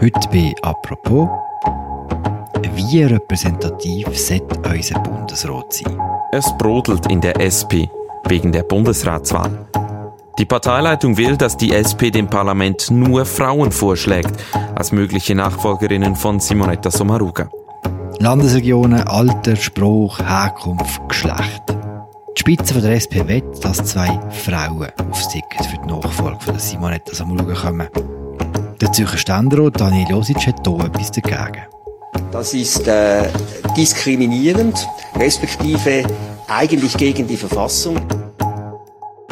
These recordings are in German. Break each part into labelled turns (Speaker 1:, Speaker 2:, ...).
Speaker 1: Heute bei «Apropos» Wie repräsentativ sollte unser Bundesrat sein?
Speaker 2: Es brodelt in der SP wegen der Bundesratswahl. Die Parteileitung will, dass die SP dem Parlament nur Frauen vorschlägt, als mögliche Nachfolgerinnen von Simonetta Sommaruga.
Speaker 1: Landesregionen, Alter, Spruch, Herkunft, Geschlecht. Die Spitze der SP will, dass zwei Frauen aufs Ticket für die Nachfolge von Simonetta Sommaruga kommen. Der Zürcher Ständerat Daniel Josic hat hier etwas dagegen.
Speaker 3: Das ist äh, diskriminierend, respektive eigentlich gegen die Verfassung.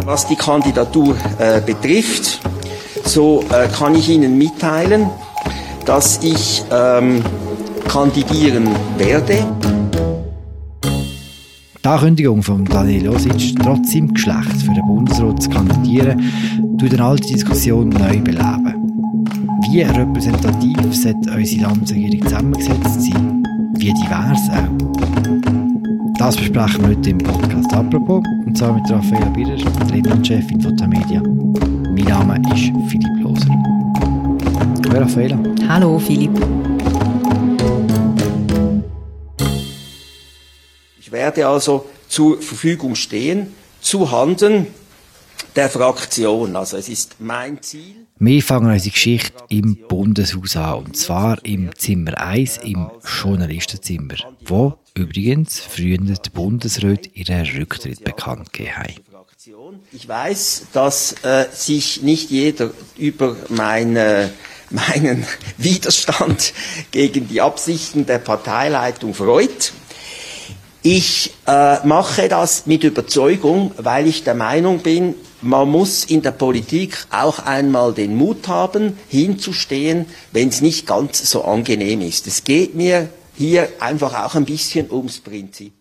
Speaker 3: Was die Kandidatur äh, betrifft, so äh, kann ich Ihnen mitteilen, dass ich ähm, kandidieren werde.
Speaker 1: Die Ankündigung von Daniel Josic, trotz seinem Geschlecht für den Bundesrat zu kandidieren, tut eine alte Diskussion neu beleben. Wie repräsentativ sollte unsere Landesregierung zusammengesetzt sein? Wie divers auch? Das besprechen wir heute im Podcast «Apropos» und zwar mit Raffaella Birrer, Rednerin-Chefin von Tamedia. Mein Name ist Philipp Loser. Hallo Raffaella.
Speaker 4: Hallo Philipp.
Speaker 3: Ich werde also zur Verfügung stehen, zu Handen der Fraktion. Also es ist mein Ziel.
Speaker 1: Wir fangen unsere Geschichte im Bundeshaus an, und zwar im Zimmer 1, im Journalistenzimmer, wo übrigens früher die Bundesrat ihren Rücktritt bekannt gegeben haben.
Speaker 3: Ich weiß, dass äh, sich nicht jeder über meine, meinen Widerstand gegen die Absichten der Parteileitung freut. Ich äh, mache das mit Überzeugung, weil ich der Meinung bin, man muss in der Politik auch einmal den Mut haben, hinzustehen, wenn es nicht ganz so angenehm ist. Es geht mir hier einfach auch ein bisschen ums Prinzip.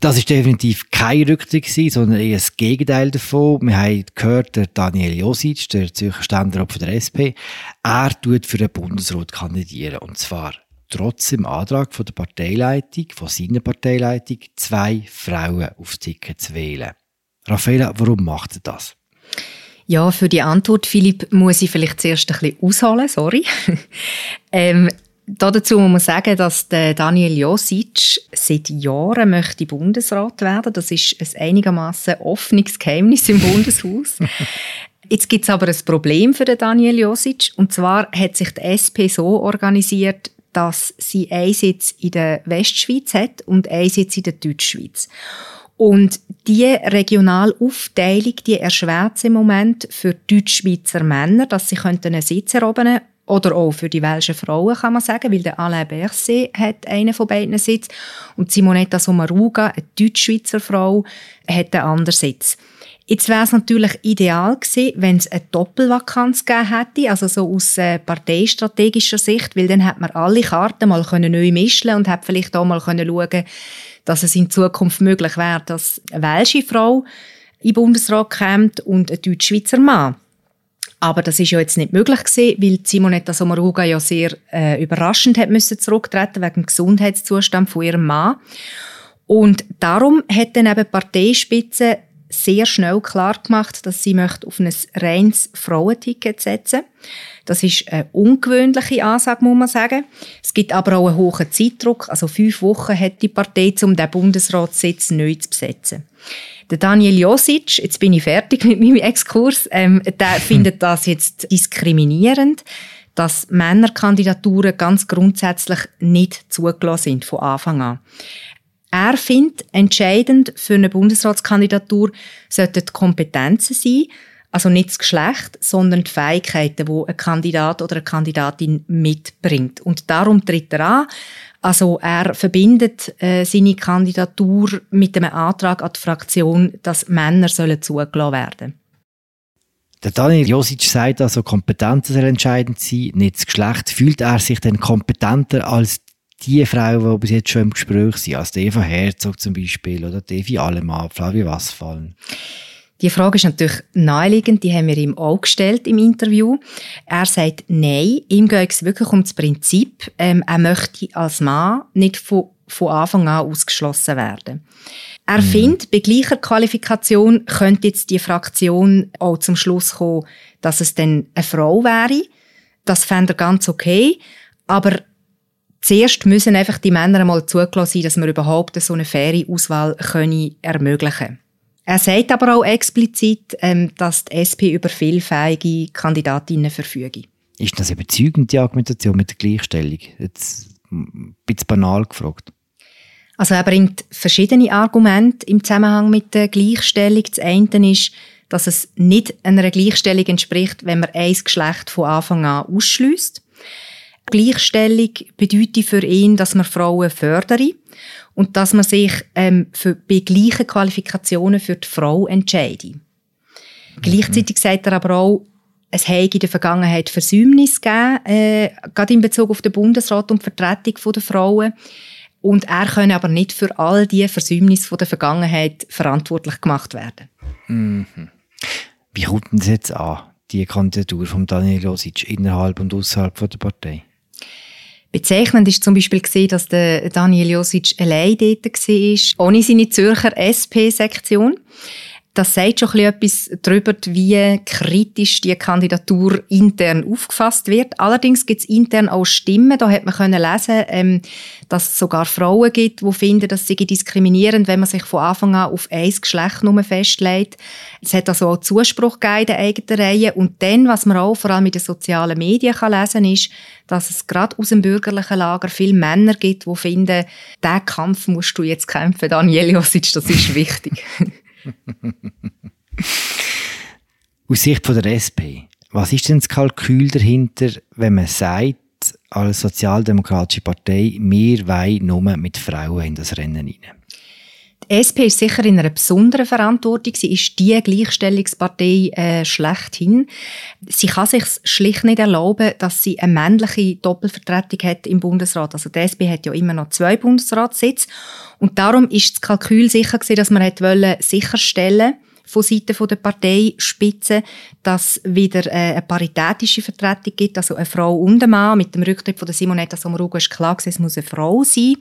Speaker 1: Das ist definitiv kein Rücktritt sondern eher das Gegenteil davon. Wir haben gehört, der Daniel Josic, der Zürcher Ständerat von der SP, er tut für den Bundesrat kandidieren. Und zwar trotz dem Antrag von der Parteileitung, von seiner Parteileitung, zwei Frauen aufs Ticket zu wählen. Raffaella, warum macht er das?
Speaker 4: Ja, für die Antwort, Philipp, muss ich vielleicht zuerst ein bisschen ausholen, sorry. ähm, dazu muss man sagen, dass der Daniel Josic seit Jahren möchte Bundesrat werden. Das ist ein einigermaßen offenes Geheimnis im Bundeshaus. Jetzt gibt es aber ein Problem für den Daniel Josic. Und zwar hat sich die SP so organisiert, dass sie einen Sitz in der Westschweiz hat und einen Sitz in der Deutschschweiz. Und die Regionalaufteilung, die erschwert im Moment für Deutschschweizer Männer, dass sie einen Sitz erobern oder auch für die welschen Frauen, kann man sagen, weil der Alain Berset hat einen von beiden Sitz und Simonetta Sommaruga, eine Deutschschweizer Frau, hat einen anderen Sitz. Jetzt wäre es natürlich ideal gewesen, wenn es eine Doppelvakanz gegeben hätte, also so aus äh, parteistrategischer Sicht, weil dann hätte man alle Karten mal können neu mischen und hätte vielleicht auch mal können schauen, dass es in Zukunft möglich wäre, dass eine welsche Frau in den Bundesrat kommt und ein deutsch-schweizer Mann. Aber das ist ja jetzt nicht möglich gewesen, weil Simonetta Sommaruga ja sehr äh, überraschend hat müssen zurücktreten wegen dem Gesundheitszustand von ihrem Mann. Und darum hat dann eben die Parteispitze sehr schnell klar gemacht, dass sie möchte auf ein reines Frauenticket setzen Das ist eine ungewöhnliche Ansage, muss man sagen. Es gibt aber auch einen hohen Zeitdruck. Also fünf Wochen hat die Partei, um den Bundesratssitz neu zu besetzen. Der Daniel Josic, jetzt bin ich fertig mit meinem Exkurs, ähm, der findet das jetzt diskriminierend, dass Männerkandidaturen ganz grundsätzlich nicht zugelassen sind von Anfang an. Er findet, entscheidend für eine Bundesratskandidatur sollten die Kompetenzen sein, also nicht das Geschlecht, sondern die Fähigkeiten, die ein Kandidat oder eine Kandidatin mitbringt. Und darum tritt er an. Also er verbindet äh, seine Kandidatur mit einem Antrag an die Fraktion, dass Männer sollen zugelassen werden.
Speaker 1: Der Daniel Josic sagt also, Kompetenzen sollen entscheidend sein, nicht das Geschlecht. Fühlt er sich denn kompetenter als die Frauen, die bis jetzt schon im Gespräch sind, als Eva Herzog zum Beispiel oder Devi Allemann, Flavio Wassfallen?
Speaker 4: Die Frage ist natürlich naheliegend, die haben wir ihm auch gestellt im Interview. Er sagt nein, ihm geht es wirklich um das Prinzip, ähm, er möchte als Mann nicht von, von Anfang an ausgeschlossen werden. Er mhm. findet, bei gleicher Qualifikation könnte jetzt die Fraktion auch zum Schluss kommen, dass es dann eine Frau wäre, Das fände er ganz okay. Aber zuerst müssen einfach die Männer einmal zugelassen sein, dass wir überhaupt so eine faire Auswahl können ermöglichen Er sagt aber auch explizit, ähm, dass die SP über vielfähige Kandidatinnen verfüge.
Speaker 1: Ist das überzeugend, die Argumentation mit der Gleichstellung? Jetzt ein bisschen banal gefragt.
Speaker 4: Also er bringt verschiedene Argumente im Zusammenhang mit der Gleichstellung. Das eine ist, dass es nicht einer Gleichstellung entspricht, wenn man ein Geschlecht von Anfang an ausschließt. Gleichstellung bedeutet für ihn, dass man Frauen fördere und dass man sich ähm, für, bei gleichen Qualifikationen für die Frau entscheide. Mhm. Gleichzeitig sagt er aber auch, es habe in der Vergangenheit Versäumnisse gegeben, äh, gerade in Bezug auf den Bundesrat und die Vertretung der Frauen. Und er könne aber nicht für all die Versäumnisse der Vergangenheit verantwortlich gemacht werden.
Speaker 1: Mhm. Wie kommt das jetzt an, die Kandidatur von Daniel Josic innerhalb und außerhalb der Partei?
Speaker 4: Bezeichnend ist zum Beispiel gesehen, dass der Daniel Josic allein dort war, ohne seine Zürcher SP-Sektion das sagt schon etwas darüber, wie kritisch die Kandidatur intern aufgefasst wird. Allerdings gibt es intern auch Stimmen, da hat man können lesen, ähm, dass es sogar Frauen gibt, die finden, dass sie diskriminierend, wenn man sich von Anfang an auf ein Geschlecht nur festlegt. Es hat also auch Zuspruch gegeben in der eigenen Reihe. Und dann, was man auch vor allem in den sozialen Medien kann lesen ist, dass es gerade aus dem bürgerlichen Lager viele Männer gibt, die finden, diesen Kampf musst du jetzt kämpfen, Daniel Josic, das ist wichtig.
Speaker 1: Aus Sicht von der SP, was ist denn das Kalkül dahinter, wenn man sagt, als sozialdemokratische Partei, wir wollen nur mit Frauen in das Rennen hinein?
Speaker 4: Die SP ist sicher in einer besonderen Verantwortung. Sie ist die Gleichstellungspartei äh, schlechthin. Sie kann sich schlicht nicht erlauben, dass sie eine männliche Doppelvertretung hat im Bundesrat. Also die SP hat ja immer noch zwei Bundesratssitze. Und darum ist das Kalkül sicher gewesen, dass man hat wollen sicherstellen von Seiten der Parteispitze, dass wieder äh, eine paritätische Vertretung gibt, also eine Frau und ein Mann. Mit dem Rücktritt von der Simonetta Sommaruga ist klar, es muss eine Frau sein.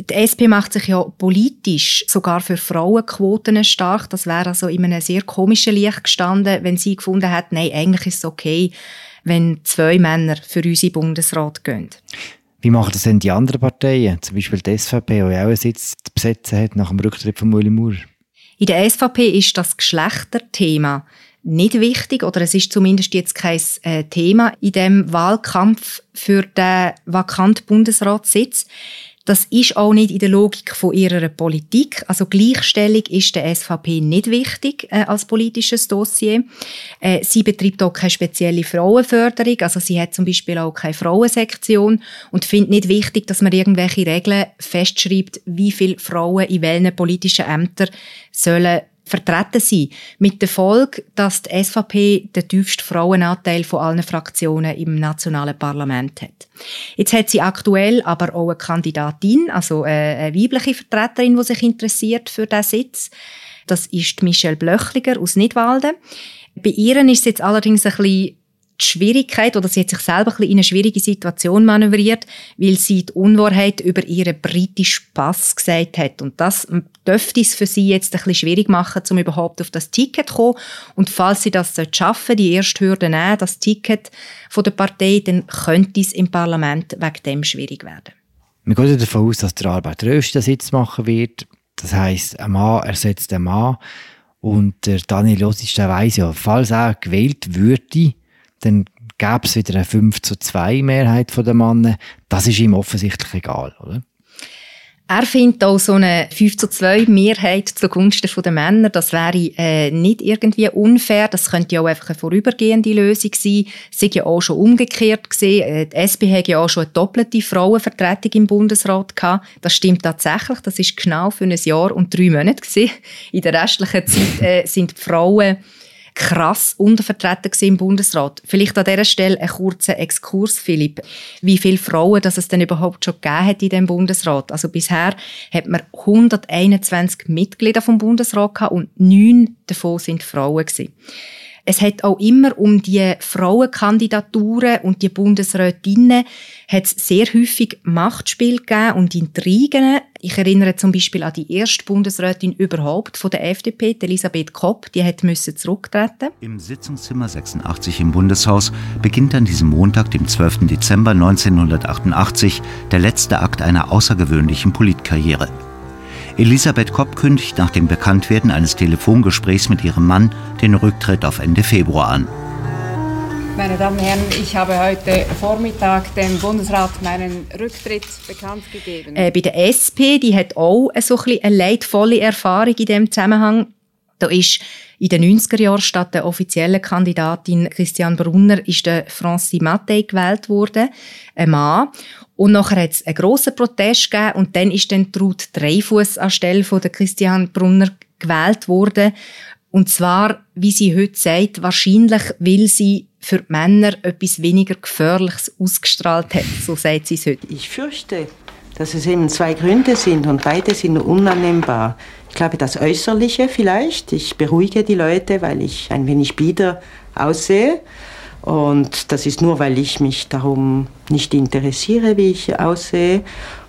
Speaker 4: Die SP macht sich ja politisch sogar für Frauenquoten stark. Das wäre also in einem sehr komischen Licht gestanden, wenn sie gefunden hat, nein, eigentlich ist es okay, wenn zwei Männer für unsere Bundesrat gehen.
Speaker 1: Wie machen das denn die anderen Parteien? Zum Beispiel die SVP, die auch einen Sitz zu besetzen hat nach dem Rücktritt von Ueli Maurer.
Speaker 4: In der SVP ist das Geschlechterthema nicht wichtig oder es ist zumindest jetzt kein äh, Thema in dem Wahlkampf für den vakanten Bundesratssitz. Das ist auch nicht in der Logik von ihrer Politik. Also Gleichstellung ist der SVP nicht wichtig äh, als politisches Dossier. Äh, sie betreibt auch keine spezielle Frauenförderung. Also sie hat zum Beispiel auch keine Frauensektion und findet nicht wichtig, dass man irgendwelche Regeln festschreibt, wie viele Frauen in welchen politischen Ämtern sollen vertreten sein. Mit der Folge, dass die SVP den tiefsten Frauenanteil von allen Fraktionen im nationalen Parlament hat. Jetzt hat sie aktuell aber auch eine Kandidatin, also eine weibliche Vertreterin, die sich interessiert für diesen Sitz. Das ist Michelle Blöchliger aus Nidwalden. Bei ihr ist es jetzt allerdings ein bisschen die Schwierigkeit oder sie hat sich selber ein bisschen in eine schwierige Situation manövriert, weil sie die Unwahrheit über ihren britischen Pass gesagt hat. Und das dürfte es für sie jetzt ein bisschen schwierig machen, um überhaupt auf das Ticket zu kommen. Und falls sie das schaffen, die erste Hürde nehmen, das Ticket von der Partei, dann könnte es im Parlament wegen dem schwierig werden.
Speaker 1: Wir gehen davon aus, dass der Arbeit Röst den Sitz machen wird. Das heisst, ein Mann ersetzt einen Mann. Und der Daniel Josic, der weiss ja, falls er gewählt würde, dann gäbe es wieder eine 5 zu 2 Mehrheit der Männer. Das ist ihm offensichtlich egal, oder?
Speaker 4: Er findet auch so eine 5 zu 2 Mehrheit zugunsten der Männer, das wäre äh, nicht irgendwie unfair. Das könnte ja auch einfach eine vorübergehende Lösung sein. Ist ja auch schon umgekehrt gesehen. Äh, die SP hat ja auch schon eine doppelte Frauenvertretung im Bundesrat gehabt. Das stimmt tatsächlich. Das ist genau für ein Jahr und drei Monate gewesen. In der restlichen Zeit äh, sind die Frauen krass untervertreten im Bundesrat. Vielleicht an dieser Stelle ein kurzer Exkurs, Philipp. Wie viele Frauen dass es denn überhaupt schon gegeben hat in dem Bundesrat? Also bisher hat man 121 Mitglieder vom Bundesrat gehabt und neun davon sind Frauen gewesen. Es hat auch immer um die Frauenkandidaturen und die Bundesrätinnen hat sehr häufig Machtspiel gegeben und Intrigen. Ich erinnere zum Beispiel an die erste Bundesrätin überhaupt von der FDP, Elisabeth Kopp, die hat müssen zurücktreten.
Speaker 5: Im Sitzungszimmer 86 im Bundeshaus beginnt an diesem Montag, dem 12. Dezember 1988, der letzte Akt einer außergewöhnlichen Politkarriere. Elisabeth Kopp kündigt nach dem Bekanntwerden eines Telefongesprächs mit ihrem Mann den Rücktritt auf Ende Februar an.
Speaker 6: Meine Damen und Herren, ich habe heute Vormittag dem Bundesrat meinen Rücktritt bekannt gegeben.
Speaker 4: Äh, bei der SP, die hat auch so ein eine leidvolle Erfahrung in diesem Zusammenhang. Da ist in den 90er Jahren statt der offiziellen Kandidatin Christian Brunner ist der Francis Mattei gewählt worden, ein Mann. Und nachher hat es einen grossen Protest gegeben und dann ist dann Ruth Dreifuss anstelle von der Christian Brunner gewählt worden. Und zwar, wie sie heute sagt, wahrscheinlich, weil sie für die Männer etwas weniger Gefährliches ausgestrahlt hat. So sagt sie es heute.
Speaker 7: Ich fürchte, dass es eben zwei Gründe sind und beide sind unannehmbar. Ich glaube, das Äußerliche vielleicht. Ich beruhige die Leute, weil ich ein wenig bieder aussehe. Und das ist nur, weil ich mich darum nicht interessiere, wie ich aussehe.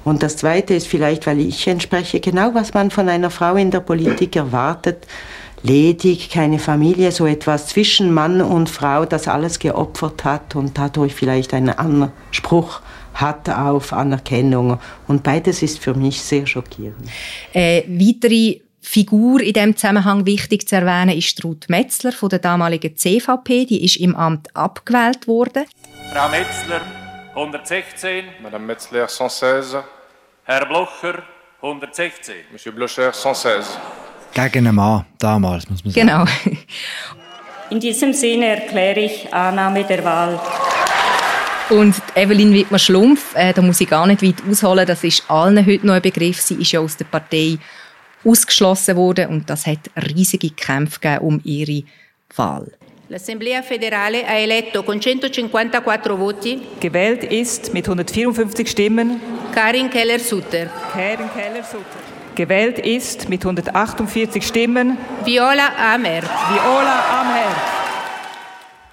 Speaker 7: Und das Zweite ist vielleicht, weil ich entspreche genau, was man von einer Frau in der Politik erwartet. Ledig, keine Familie, so etwas zwischen Mann und Frau, das alles geopfert hat und dadurch vielleicht einen Anspruch hat auf Anerkennung. Und beides ist für mich sehr schockierend.
Speaker 4: Äh, weitere Figur in diesem Zusammenhang wichtig zu erwähnen ist Ruth Metzler von der damaligen CVP. Die ist im Amt abgewählt worden.
Speaker 8: Frau Metzler, 116.
Speaker 9: Madame Metzler, 116.
Speaker 8: Herr Blocher, 116.
Speaker 9: Monsieur Blocher, 116.
Speaker 1: Gegen einen Mann, damals, muss man
Speaker 4: sagen. Genau.
Speaker 10: In diesem Sinne erkläre ich Annahme der Wahl.
Speaker 4: Und Evelyn Wittmer-Schlumpf, äh, da muss ich gar nicht weit ausholen, das ist allen heute noch ein Begriff. Sie ist ja aus der Partei ausgeschlossen worden und das hat riesige Kämpfe gegeben um ihre Wahl.
Speaker 11: L'Assemblea federale ha eletto con 154 voti.
Speaker 12: Gewählt ist mit 154 Stimmen.
Speaker 11: Karin Keller-Sutter.
Speaker 12: Karin Keller-Sutter. Gewählt ist mit 148 Stimmen.
Speaker 11: Viola Amer.
Speaker 12: Viola Amher.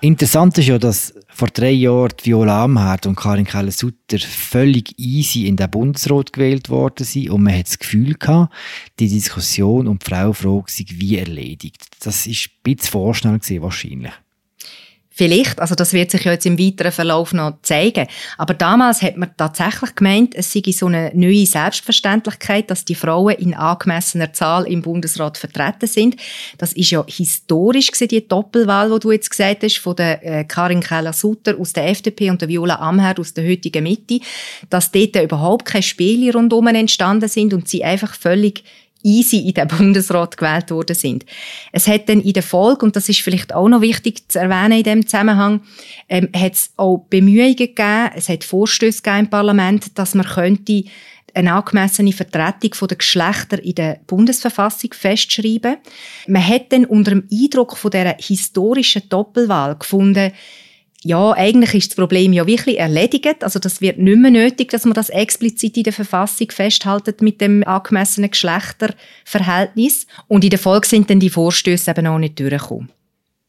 Speaker 1: Interessant ist ja, dass vor drei Jahren Viola Amherd und Karin Keller-Sutter völlig easy in den Bundesrat gewählt worden sind und man hat das Gefühl gehabt, die Diskussion um die Frauenfrage sei wie erledigt. Das ist ein bisschen vorschnell gewesen, wahrscheinlich.
Speaker 4: Vielleicht, also das wird sich ja jetzt im weiteren Verlauf noch zeigen. Aber damals hat man tatsächlich gemeint, es sei so eine neue Selbstverständlichkeit, dass die Frauen in angemessener Zahl im Bundesrat vertreten sind. Das ist ja historisch gewesen, die Doppelwahl, die du jetzt gesagt hast, von der äh, Karin Keller-Sutter aus der FDP und der Viola Amherd aus der heutigen Mitte, dass dort überhaupt keine Spiele rundum entstanden sind und sie einfach völlig easy in den Bundesrat gewählt worden sind. Es hat dann in der Folge, und das ist vielleicht auch noch wichtig zu erwähnen in dem Zusammenhang, ähm, hat es auch Bemühungen gegeben, es hat Vorstöße gegeben im Parlament, dass man könnte eine angemessene Vertretung der Geschlechter in der Bundesverfassung festschreiben. Man hat dann unter dem Eindruck von der historischen Doppelwahl gefunden, ja, eigentlich ist das Problem ja wirklich erledigt. Also das wird nicht mehr nötig, dass man das explizit in der Verfassung festhaltet mit dem angemessenen Geschlechterverhältnis. Und in der Folge sind dann die Vorstöße eben auch nicht durchgekommen.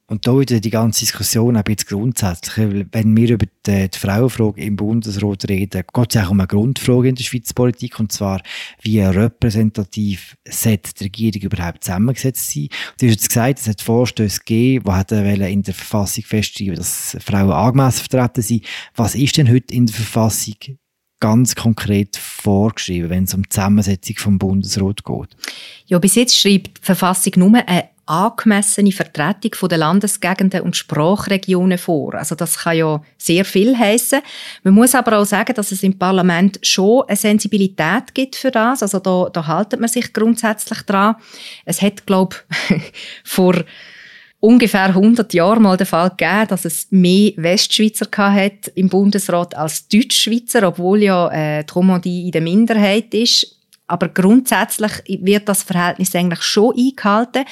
Speaker 1: Und da wieder die ganze Diskussion ein bisschen grundsätzlich. Wenn wir über die, die Frauenfrage im Bundesrat reden, geht es auch um eine Grundfrage in der Schweizer Politik, und zwar, wie repräsentativ sollte die Regierung überhaupt zusammengesetzt sein. Du hast jetzt gesagt, es hat Vorstöße gegeben, die in der Verfassung festschreiben, dass Frauen angemessen vertreten sind. Was ist denn heute in der Verfassung ganz konkret vorgeschrieben, wenn es um die Zusammensetzung vom Bundesrat geht?
Speaker 4: Ja, bis jetzt schreibt die Verfassung nur eine angemessene Vertretung der Landesgegenden und Sprachregionen vor. Also das kann ja sehr viel heißen. Man muss aber auch sagen, dass es im Parlament schon eine Sensibilität gibt für das. Also da, da haltet man sich grundsätzlich dran. Es hat, glaube vor ungefähr 100 Jahren mal den Fall gegeben, dass es mehr Westschweizer hat im Bundesrat als Deutschschweizer, obwohl ja äh, die Romandie in der Minderheit ist. Aber grundsätzlich wird das Verhältnis eigentlich schon eingehalten.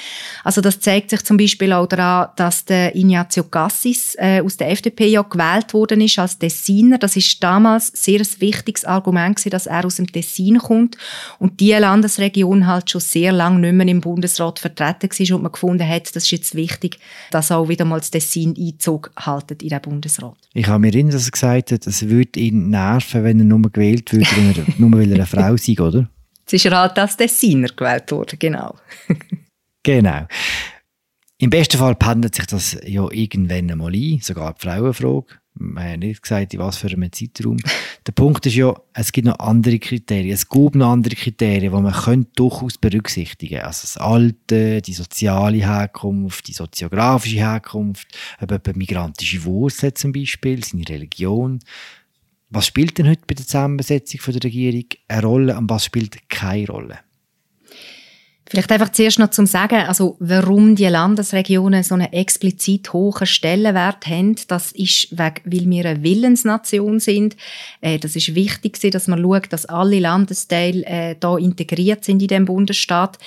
Speaker 4: Also das zeigt sich zum Beispiel auch daran, dass der Ignazio Cassis äh, aus der FDP ja gewählt worden ist als Tessiner. Das ist damals sehr ein wichtiges Argument gewesen, dass er aus dem Tessin kommt und die Landesregion halt schon sehr lange nicht mehr im Bundesrat vertreten war und man gefunden hat, das ist jetzt wichtig, dass auch wieder mal das Tessin Einzug haltet in den Bundesrat.
Speaker 1: Ich habe mir erinnert, dass er gesagt hat, es würde ihn nerven, wenn er nur gewählt würde, nur weil er eine Frau sei, oder?
Speaker 4: Jetzt ist er halt als Tessiner gewählt worden, genau.
Speaker 1: genau. Im besten Fall pendelt sich das ja irgendwann einmal ein, sogar die Frauenfrage. Wir haben nicht gesagt, in was für einem Zeitraum. Der Punkt ist ja, es gibt noch andere Kriterien. Es gibt noch andere Kriterien, die man könnte durchaus berücksichtigen Also das Alte, die soziale Herkunft, die soziografische Herkunft, eben migrantische Wurzeln zum Beispiel, seine Religion. Was spielt denn heute bei der Zusammensetzung der Regierung eine Rolle und was spielt keine Rolle?
Speaker 4: Vielleicht einfach zuerst noch zum Sagen, also warum die Landesregionen so einen explizit hohen Stellenwert haben, das ist, weil wir eine Willensnation sind. Äh, das ist wichtig, dass man schaut, dass alle Landesteile äh, da integriert sind in dem Bundesstaat.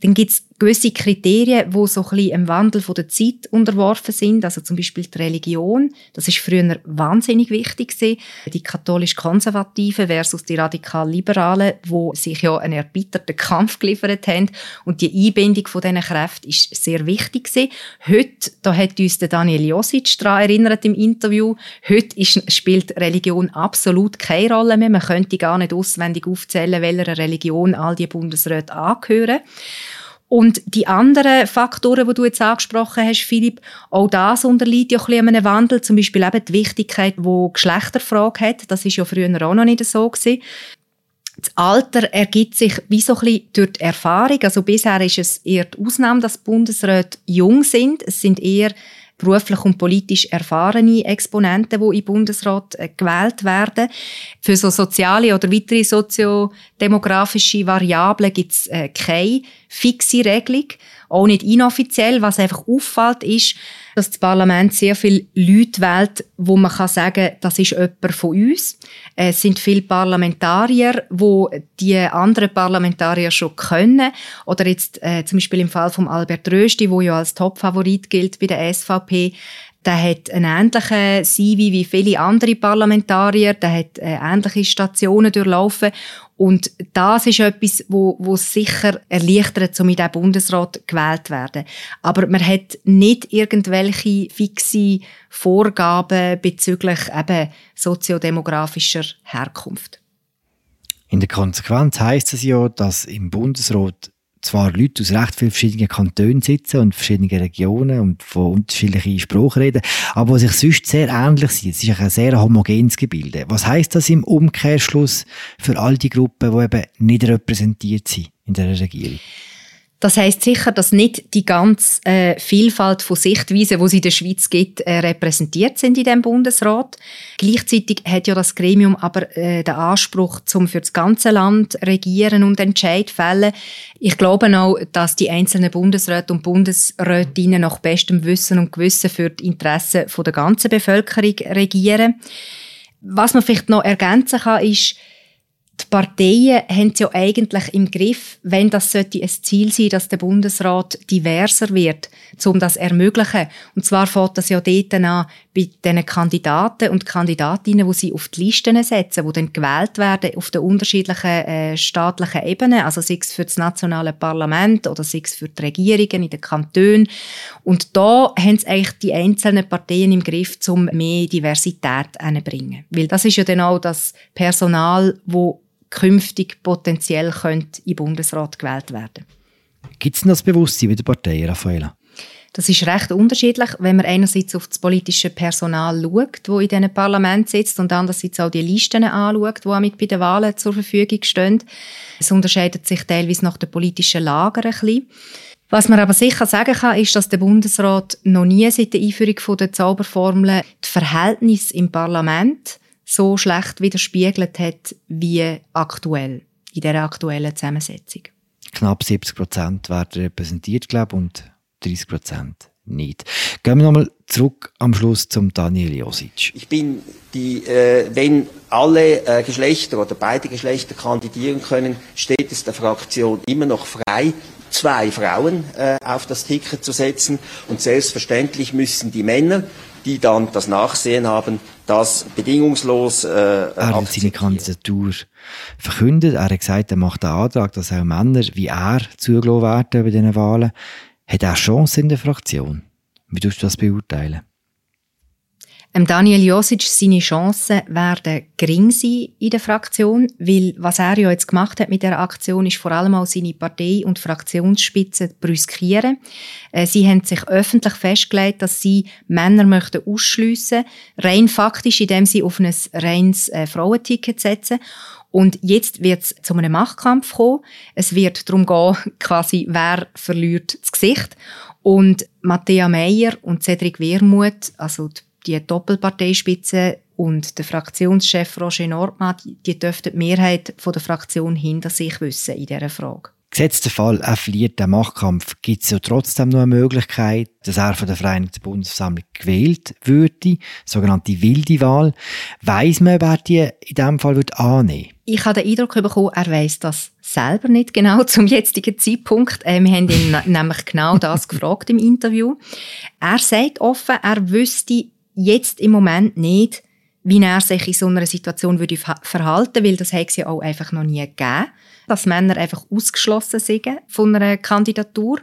Speaker 4: Dann gibt's gewisse Kriterien, wo so ein bisschen im Wandel von der Zeit unterworfen sind, also zum Beispiel die Religion. Das ist früher wahnsinnig wichtig gewesen. Die katholisch-konservativen versus die radikal-liberalen, wo sich ja einen erbitterten Kampf geliefert haben. Und die Einbindung von diesen Kräften ist sehr wichtig gewesen. Heute, da hat uns der Daniel Josic daran erinnert im Interview, heute ist, spielt Religion absolut keine Rolle mehr. Man könnte gar nicht auswendig aufzählen, welcher Religion all die Bundesräte angehören. Und die anderen Faktoren, die du jetzt angesprochen hast, Philipp, auch das unterliegt ja ein bisschen einem Wandel. Zum Beispiel eben die Wichtigkeit, die Geschlechterfrage hat. Das ist ja früher auch noch nicht so gewesen. Das Alter ergibt sich wie so ein bisschen durch die Erfahrung. Also bisher ist es eher die Ausnahme, dass Bundesräte jung sind. Es sind eher beruflich und politisch erfahrene Exponenten, die im Bundesrat äh, gewählt werden. Für so soziale oder weitere soziodemografische Variablen gibt es äh, keine fixe Regelung, auch nicht inoffiziell. Was einfach auffällt, ist, dass das Parlament sehr viele Leute wählt, wo man kann sagen, das ist jemand von uns. Es sind viele Parlamentarier, wo die anderen Parlamentarier schon können. Oder jetzt äh, zum Beispiel im Fall von Albert Rösti, wo ja als Topfavorit gilt bei der SVP, der hat einen ähnlichen CV wie viele andere Parlamentarier, der hat äh, ähnliche Stationen durchlaufen und das ist etwas, wo, wo sicher erleichtert, um in diesen Bundesrat gewählt werden. Aber man hat nicht irgendwelche fixe Vorgaben bezüglich eben soziodemografischer Herkunft.
Speaker 1: In der Konsequenz heißt es ja, dass im Bundesrat zwar Leute aus recht vielen verschiedenen Kantonen sitzen und verschiedenen Regionen und von unterschiedlichen Sprachen reden, aber die sich sonst sehr ähnlich sind. Es ist ein sehr homogenes Gebilde. Was heißt das im Umkehrschluss für all die Gruppen, die eben nicht repräsentiert sind in der Regierung?
Speaker 4: Das heißt sicher, dass nicht die ganze äh, Vielfalt von Sichtweisen, die es in der Schweiz gibt, äh, repräsentiert sind in dem Bundesrat. Gleichzeitig hat ja das Gremium aber äh, den Anspruch, zum für das ganze Land regieren und Entscheid fällen. Ich glaube auch, dass die einzelnen Bundesräte und Bundesrätinnen nach bestem Wissen und Gewissen für die Interessen der ganzen Bevölkerung regieren. Was man vielleicht noch ergänzen kann, ist, die Parteien haben es ja eigentlich im Griff, wenn das sollte ein Ziel sein, dass der Bundesrat diverser wird, um das zu ermöglichen. Und zwar fängt das ja dort an bei den Kandidaten und Kandidatinnen, die sie auf die Listen setzen, die dann gewählt werden auf den unterschiedlichen äh, staatlichen Ebenen, also sei es für das nationale Parlament oder sei es für die Regierungen in den Kantonen. Und da haben es eigentlich die einzelnen Parteien im Griff, um mehr Diversität einzubringen. Weil das ist ja dann auch das Personal, wo künftig potenziell könnte im Bundesrat gewählt werden.
Speaker 1: Gibt es das Bewusstsein bei der Partei, Raffaella?
Speaker 4: Das ist recht unterschiedlich, wenn man einerseits auf das politische Personal schaut, wo in diesem Parlament sitzt, und andererseits auch die Listen anschaut, die mit bei den Wahlen zur Verfügung stehen. Es unterscheidet sich teilweise nach den politischen Lager ein bisschen. Was man aber sicher sagen kann, ist, dass der Bundesrat noch nie seit der Einführung der Zauberformel das Verhältnis im Parlament so schlecht widerspiegelt hat wie aktuell, in der aktuellen Zusammensetzung.
Speaker 1: Knapp 70 Prozent werden repräsentiert, glaube ich, und 30 Prozent nicht. Gehen wir nochmal zurück am Schluss zum Daniel Josic.
Speaker 3: Ich bin die, äh, wenn alle äh, Geschlechter oder beide Geschlechter kandidieren können, steht es der Fraktion immer noch frei, zwei Frauen äh, auf das Ticket zu setzen. Und selbstverständlich müssen die Männer, die dann das Nachsehen haben, das bedingungslos äh,
Speaker 1: Er hat seine Kandidatur verkündet. Er hat gesagt, er macht den Antrag, dass auch Männer wie er zugelassen werden bei diesen Wahlen. Hat er Chancen in der Fraktion? Wie tust du das beurteilen?
Speaker 4: Ähm, Daniel Josic, seine Chancen werden gering sein in der Fraktion, weil was er ja jetzt gemacht hat mit der Aktion, ist vor allem auch seine Partei- und Fraktionsspitze brüskieren. Äh, sie haben sich öffentlich festgelegt, dass sie Männer möchten ausschliessen, rein faktisch, indem sie auf ein reines äh, Frauenticket setzen. Und jetzt wird es zu einem Machtkampf kommen. Es wird darum gehen, quasi, wer verliert das Gesicht. Und Matthäa Meyer und Cedric Wermuth, also die die Doppelparteispitze und der Fraktionschef Roger Nordmann, die dürften die Mehrheit von der Fraktion hinter sich wissen in dieser Frage.
Speaker 1: Gesetzt der Fall, er verliert den Machtkampf, gibt es ja trotzdem noch eine Möglichkeit, dass er von der Vereinigten Bundesversammlung gewählt würde, sogenannte wilde Wahl. Weiss man, ob er die in diesem Fall würde annehmen
Speaker 4: Ich habe den Eindruck bekommen, er weiss das selber nicht genau zum jetzigen Zeitpunkt. Äh, wir haben ihn nämlich genau das gefragt im Interview. Er sagt offen, er wüsste jetzt im Moment nicht, wie er sich in so einer Situation würde verhalten, weil das hat es ja auch einfach noch nie gegeben, dass Männer einfach ausgeschlossen sind von einer Kandidatur.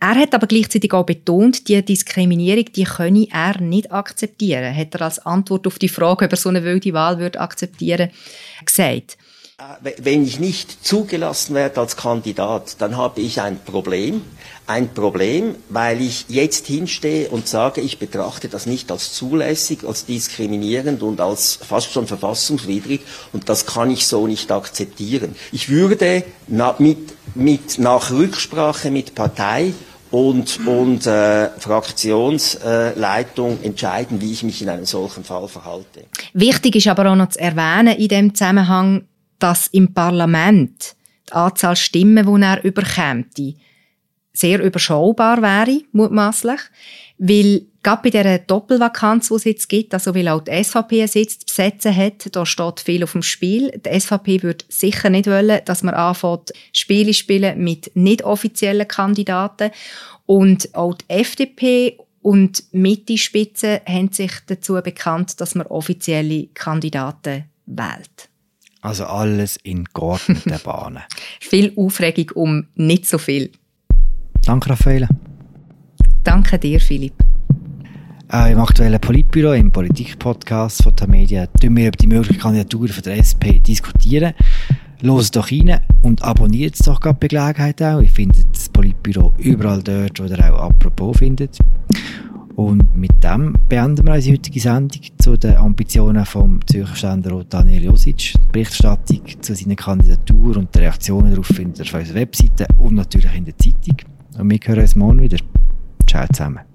Speaker 4: Er hat aber gleichzeitig auch betont, die Diskriminierung, die könne er nicht akzeptieren, hat er als Antwort auf die Frage, ob er so eine wilde Wahl würde akzeptieren, gesagt.
Speaker 3: Wenn ich nicht zugelassen werde als Kandidat, dann habe ich ein Problem. Ein Problem, weil ich jetzt hinstehe und sage, ich betrachte das nicht als zulässig, als diskriminierend und als fast schon verfassungswidrig und das kann ich so nicht akzeptieren. Ich würde mit, mit, nach Rücksprache mit Partei und, und äh, Fraktionsleitung äh, entscheiden, wie ich mich in einem solchen Fall verhalte.
Speaker 4: Wichtig ist aber auch noch zu erwähnen in dem Zusammenhang, dass im Parlament die Anzahl Stimmen, die er überkämt, sehr überschaubar wäre, mutmaßlich. Weil gerade bei dieser Doppelvakanz, die es jetzt gibt, also weil auch die SVP einen Sitz zu besetzen hat, da steht viel auf dem Spiel. Die SVP würde sicher nicht wollen, dass man anfängt, Spiele spielen mit nicht offiziellen Kandidaten. Und auch die FDP und Mitte-Spitze haben sich dazu bekannt, dass man offizielle Kandidaten wählt.
Speaker 1: Also alles in geordneten Bahnen.
Speaker 4: viel Aufregung um nicht so viel.
Speaker 1: Danke, Raffaele.
Speaker 4: Danke dir, Philipp.
Speaker 1: Äh, Im aktuellen Politbüro, im Politik-Podcast von der Medien, diskutieren wir über die mögliche Kandidatur von der SP diskutieren. Los doch rein und abonniert doch gerade bei Gelegenheit auch. Ich finde das Politbüro überall dort, wo ihr auch apropos findet. Und mit dem beenden wir unsere heutige Sendung zu den Ambitionen vom Zürcher Ständerat Daniel Josic. Die Berichterstattung zu seiner Kandidatur und die Reaktionen darauf findet ihr auf unserer Webseite und natürlich in der Zeitung. Und wir hören uns morgen wieder. Ciao zusammen.